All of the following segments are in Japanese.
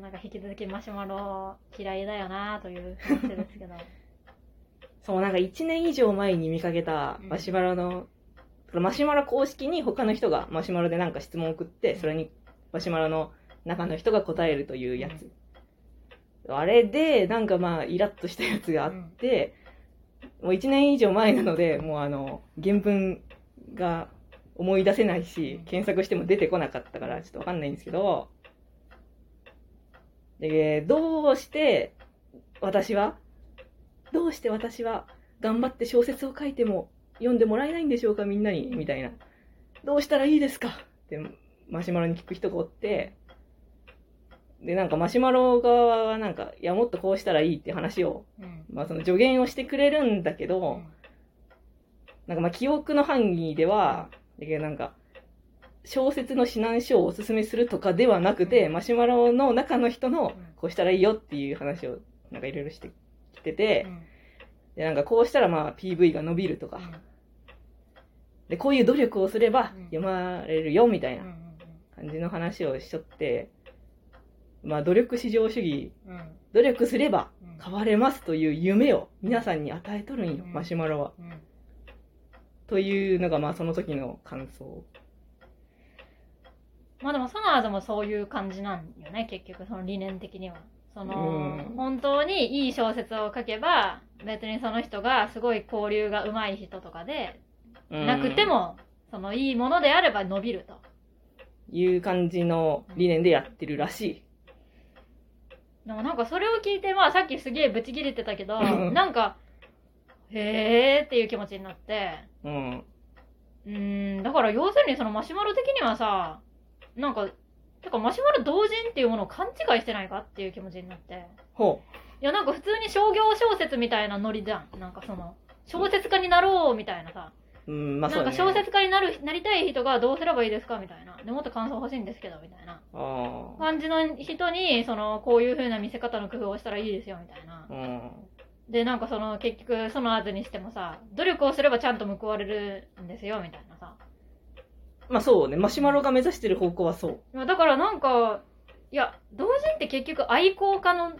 なんか引き続きマシュマロ嫌いだよなという話ですけど。そう、なんか1年以上前に見かけたマシュマロの、マシュマロ公式に他の人がマシュマロでなんか質問を送って、それにマシュマロの中の人が答えるというやつ。あれで、なんかまあ、イラッとしたやつがあって、もう1年以上前なので、もうあの、原文が思い出せないし、検索しても出てこなかったから、ちょっとわかんないんですけど、で、どうして私は、どうして私は？頑張って小説を書いても読んでもらえないんでしょうか、みんなに、みたいな。どうしたらいいですか？ってマシュマロに聞く人がおって、で、なんかマシュマロ側はなんか、いや、もっとこうしたらいいって話を、うん。まあその助言をしてくれるんだけど、うん。なんかまあ記憶の範囲では、だけどなんか、小説の指南書をおすすめするとかではなくて、マシュマロの中の人の、こうしたらいいよっていう話を、なんかいろいろしてきてて、で、なんかこうしたらまあ PV が伸びるとか、で、こういう努力をすればうん。読まれるよみたいなん感じの話をしとって、まあ努力至上主義、努力すればうん。変われますという夢を皆さんに与えとるんよ、うん。マシュマロは。うん。というのがまあその時の感想。まあでもサナーズもそういう感じなんよね、結局その理念的には。その、うん本当にいい小説を書けば、別にその人がすごい交流が上手い人とかで、うんなくて。も、そのいいものであれば伸びると。いう感じの理念でやってるらしい。でもなんかそれを聞いて、まあさっきすげえブチ切れてたけど、うんなんか、へーっていう気持ちになって、うん。うーん、だから要するにそのマシュマロ的にはさ、なんか、てかマシュマロ同人っていうものを勘違いしてないかっていう気持ちになって。ほいやなんか普通に商業小説みたいなノリじゃん。なんかその、小説家になろうみたいなさ。う。うん、まあそなかうんだね。小説家になる、なりたい人がどうすればいいですかみたいな。で、もっと感想欲しいんですけど、みたいな。あ感じの人に、その、こういう風な見せ方の工夫をしたらいいですよ、みたいなあ。。うん。で、なんかその、結局、その後にしてもさ、努力をすればちゃんと報われるんですよ、みたいなさ。まあそうね、マシュマロが目指してる方向はそう。いやだからなんか、いや、同人って結局愛好家の、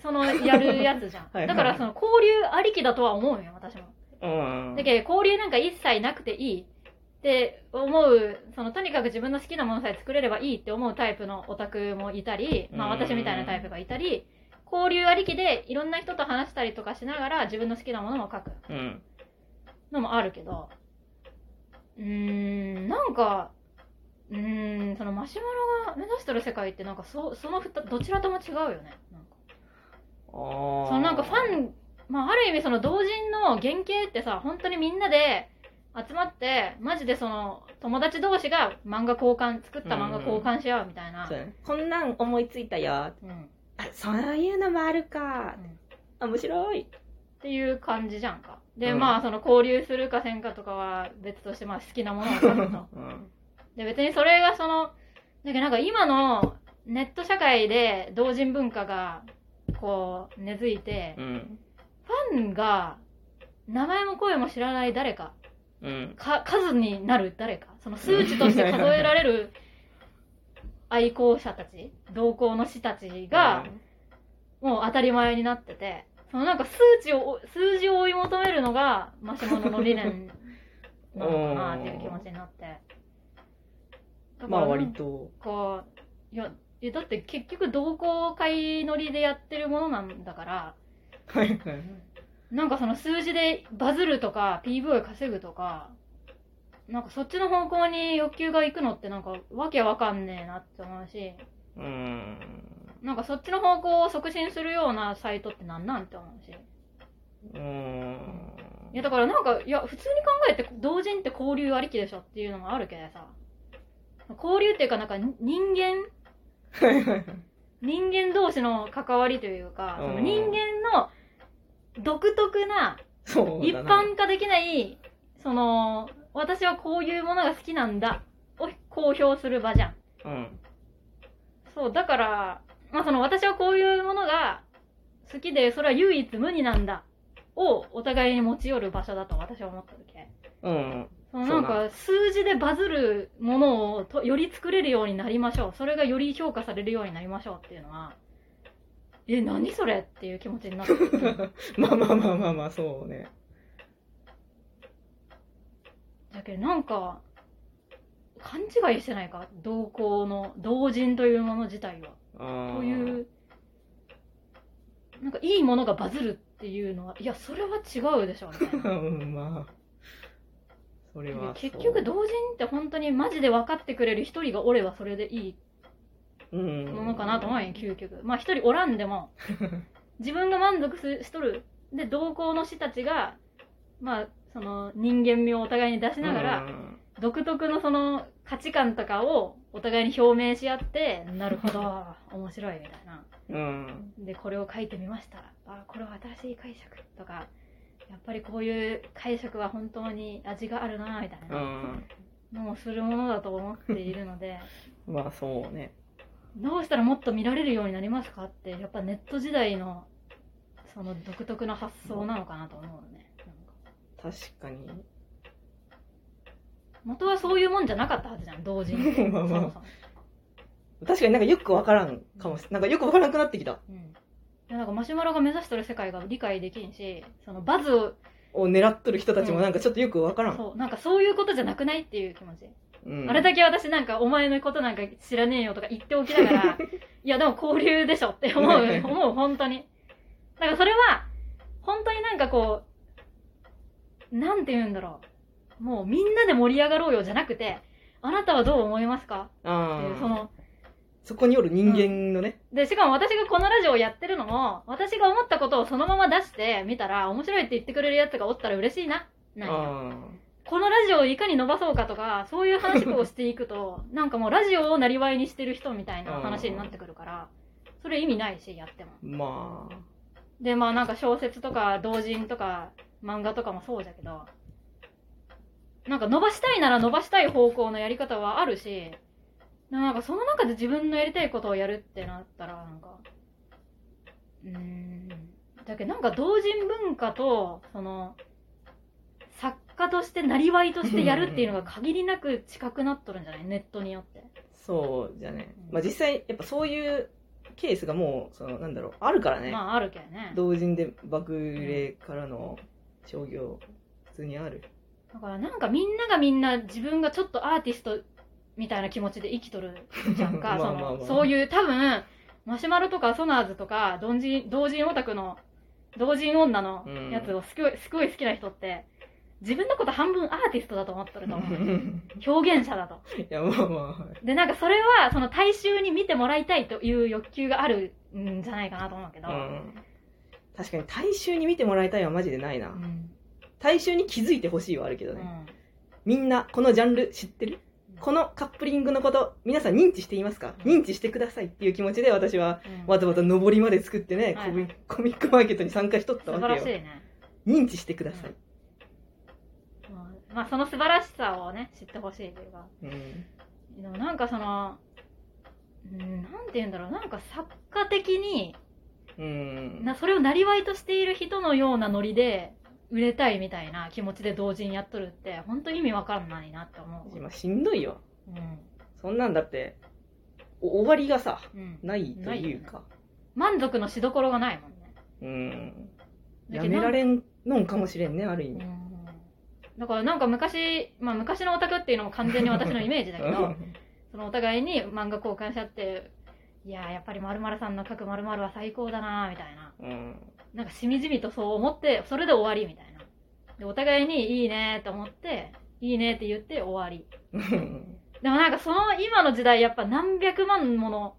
その、やるやつじゃん。はいはいだからその、交流ありきだとは思うよ、私も。うん。だけど、交流なんか一切なくていいって思う、その、とにかく自分の好きなものさえ作れればいいって思うタイプのオタクもいたり、まあうん私みたいなタイプがいたり、交流ありきでいろんな人と話したりとかしながら自分の好きなものも書くうん。のもあるけど、うーん、なんか、うーん、そのマシュマロが目指してる世界ってなんかそそのふたどちらとも違うよね。なんかああ。そのなんかファン、まあある意味その同人の原型ってさ、本当にみんなで集まって、マジでその友達同士が漫画交換、作った漫画交換し合うみたいな。そう。こんなん思いついたよ。うん。うんあ、そういうのもあるか。あ、面白い。っていう感じじゃんか。で、うんまあその交流するかせんかとかは別としてまあ好きなものを書くと。うん。で、別にそれがその、だけどなんか今のネット社会で同人文化がこう根付いて、うん。ファンが名前も声も知らない誰か、うん。か数になる誰か、その数値として数えられる 愛好者たち、同行の師たちが、もう当たり前になってて、そのなんか数値を、数字を追い求めるのがマシュマロの理念なのかなっていう気持ちになって。まあ割と。か、いや、えだって結局同好会乗りでやってるものなんだから、はいはい。なんかその数字でバズるとか PV を稼ぐとか、なんかそっちの方向に欲求が行くのってなんかわけわかんねえなって思うし、うん。なんかそっちの方向を促進するようなサイトってなんなんって思うし。うん。いやだからなんか、いや普通に考えて同人って交流ありきでしょっていうのもあるけどさ、交流っていうかなんか人間。人間同士の関わりというか、うんその人間の独特な、一。般化できない、その、私はこういうものが好きなんだ、を公表する場じゃん。うん。そう、だから、まあその私はこういうものが好きで、それは唯一無二なんだ、をお互いに持ち寄る場所だと私は思ったわけ。うん。そのなんか数字でバズるものをとより作れるようになりましょうそれがより評価されるようになりましょうっていうのはえ何それ？っていう気持ちになってくる まあまあまあまあまあ、そうね。だけどなんか勘違いしてないか？同行の同人というもの自体はああ。こういうなんかいいものがバズるっていうのはいやそれは違うでしょみたいなうん、まあ。それは。結局同人って本当にマジで分かってくれる一人がおればそれでいいうん。ものかなと思うよ究極まあ一人おらんでも自分が満足すしとるで同行の師たちがまあその人間味をお互いに出しながら、うん独特のその価値観とかをお互いに表明し合ってなるほど 面白いみたいなうん。でこれを書いてみましたあこれは新しい解釈とかやっぱりこういう解釈は本当に味があるなみたいうなんのもするものだと思っているので まあそうね。どうしたらもっと見られるようになりますかってやっぱネット時代のその独特な発想なのかなと思うよねなんか確かに。元はそういうもんじゃなかったはずじゃん同人ってまあまあ。確かになんかよくわからんかもしなんかよくわからなくなってきた。うん、いやなんかマシュマロが目指してる世界が理解できんしそのバズをを狙っとる人たちもなんかちょっとよくわからん。そう。なんかそういうことじゃなくないっていう気持ち、うん。あれだけ私なんかお前のことなんか知らねえよとか言っておきながら いやでも交流でしょって思う。思う本当に。だからそれは本当になんかこうなんて言うんだろうもうみんなで盛り上がろうよじゃなくてあなたはどう思いますか？っていうそ。のそこによる人間のね。で、しかも私がこのラジオをやってるのも、私が思ったことをそのまま出してみたら、面白いって言ってくれるやつがおったら嬉しいな。なんこのラジオをいかに伸ばそうかとか、そういう話をしていくと、なんかもうラジオをなりわいにしてる人みたいな話になってくるから、それ意味ないし、やっても。あ。まあ。で、まあなんか小説とか同人とか漫画とかもそうだけど、なんか伸ばしたいなら伸ばしたい方向のやり方はあるし、なんかその中で自分のやりたいことをやるってなったら、なんか、うーん、だけどなんか同人文化と、その、作家として、なりわいとしてやるっていうのが限りなく近くなっとるんじゃない？ネットによって。そうじゃねう。んまあ実際、やっぱそういうケースがもう、その、なんだろう、あるからね。まああるけどね。同人で爆売れからの商業、普通にある。だからなんかみんながみんな自分がちょっとアーティストみたいな気持ちで生きとるじゃんか。まあまあまあ。そのそういう多分マシュマロとかソナーズとか同人同人オタクの同人女のやつをすごいすごい好きな人って自分のこと半分アーティストだと思ってると思う表現者だと。いや、まあまあ。でなんかそれはその大衆に見てもらいたいという欲求があるんじゃないかなと思うけど、うん。確かに大衆に見てもらいたいはマジでないな。うん大衆に気づいてほしいはあるけどね。うん。みんな、このジャンル知ってる？このカップリングのこと、皆さん認知していますか？認知してくださいっていう気持ちで私はうん。わざわざ上りまで作ってね、はいコミックマーケットに参加しとった素晴わけよ。らしいね。認知してください。うん。まあその素晴らしさをね知ってほしいというか。うん。でもなんかそのうんなんて言うんだろう。なんか作家的にうん。なそれをなりわいとしている人のようなノリで売れたいみたいな気持ちで同時にやっとるって本当に意味わかんないなって思う今しんどいよ。うんそんなんだって、お終わりがさ、うんないというか。満足のしどころがないもんねうん。やめられんのんかもしれんね、ある意味。うんだからなんか昔、まあ、昔のオタクっていうのも完全に私のイメージだけど そのお互いに漫画交換し合っていやーやっぱりさんの書くは最高だなーみたいなうん。なんかしみじみとそう思ってそれで終わりみたいな。でお互いにいいねーと思っていいねって言って終わり。う んでもなんかその今の時代やっぱ何百万もの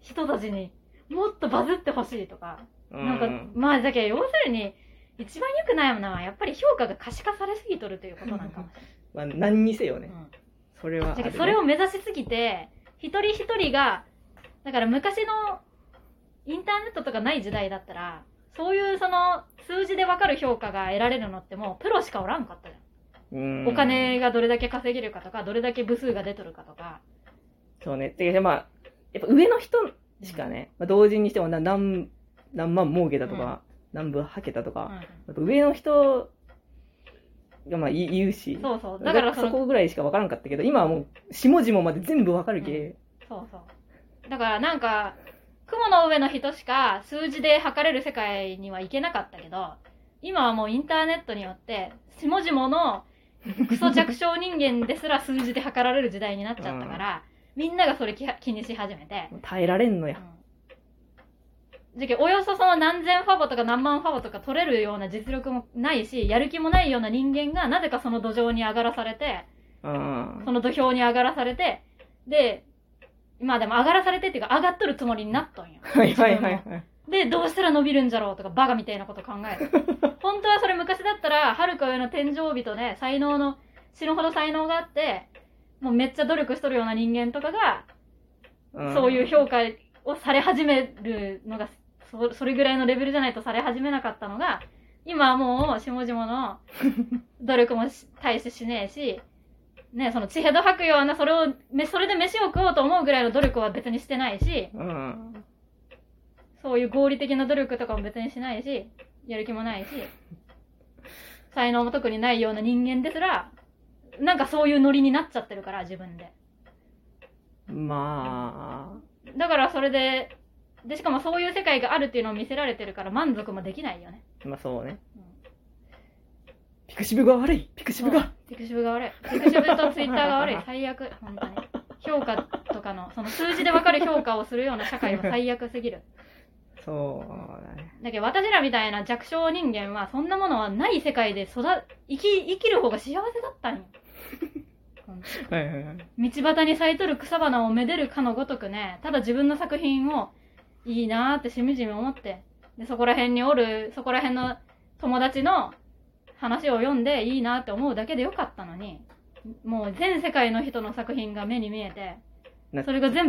人たちにもっとバズってほしいとか、なんかまあだけど要するに一番良くないのはやっぱり評価が可視化されすぎとるということなんかもし まあ、何にせよね。れない、うん。それはね。それを目指しすぎて一人一人がだから昔のインターネットとかない時代だったらそういうその数字で分かる評価が得られるのってもうプロしかおらんかったじゃん、うんお金がどれだけ稼げるかとかどれだけ部数が出とるかとかそうね。てか、まあ、やっぱ上の人しかね、まあ、同人にしてもな何、何万儲けたとか、何部はけたとか、うん上の人がまあ言言うし。そうそう。だからそこぐらいしか分からんかったけど、今はもう、下々まで全部分かるけ。そうそう。だからなんか、雲の上の人しか数字で測れる世界には行けなかったけど、今はもうインターネットによって、下々のクソ弱小人間ですら数字で測られる時代になっちゃったから、みんながそれ気気にし始めて、耐えられんのや。じゃけおよそその何千ファボとか何万ファボとか取れるような実力もないし、やる気もないような人間がなぜかその土壌に上がらされて、うん。その土俵に上がらされて、で、まあでも上がらされてっていうか上がっとるつもりになっとんよ。はいはいはい。で、どうしたら伸びるんじゃろうとかバカみたいなこと考える。本当はそれ昔だったら、はるか上の天井人で才能の、死ぬほど才能があって、もうめっちゃ努力しとるような人間とかが、んそういう評価をされ始めるのが、そそれぐらいのレベルじゃないとされ始めなかったのが、今はもう下々の努力もし大してしねえし、ね、その血ヘド吐くような、それを、めそれで飯を食おうと思うぐらいの努力は別にしてないし、うん。そういう合理的な努力とかも別にしないし、やる気もないし、才能も特にないような人間ですら、なんかそういうノリになっちゃってるから、自分で。まだからそれで、で、しかもそういう世界があるっていうのを見せられてるから満足もできないよね。あ、まあそうねうん。ピクシブが悪いピクシブがピクシブが悪い。ピクシブとツイッターが悪い。最悪。本当に。評価とかの、その数字でわかる評価をするような社会は最悪すぎる。そうだね。だけど私らみたいな弱小人間はそんなものはない世界で育、生き、生きる方が幸せだったんよ。はいはいはい。道端に咲いとる草花をめでるかのごとくね、ただ自分の作品をいいなーってしみじみ思って、で、そこら辺におる、そこら辺の友達の話を読んでいいなって思うだけでよかったのに、もう全世界の人の作品が目に見えて、なそれが全部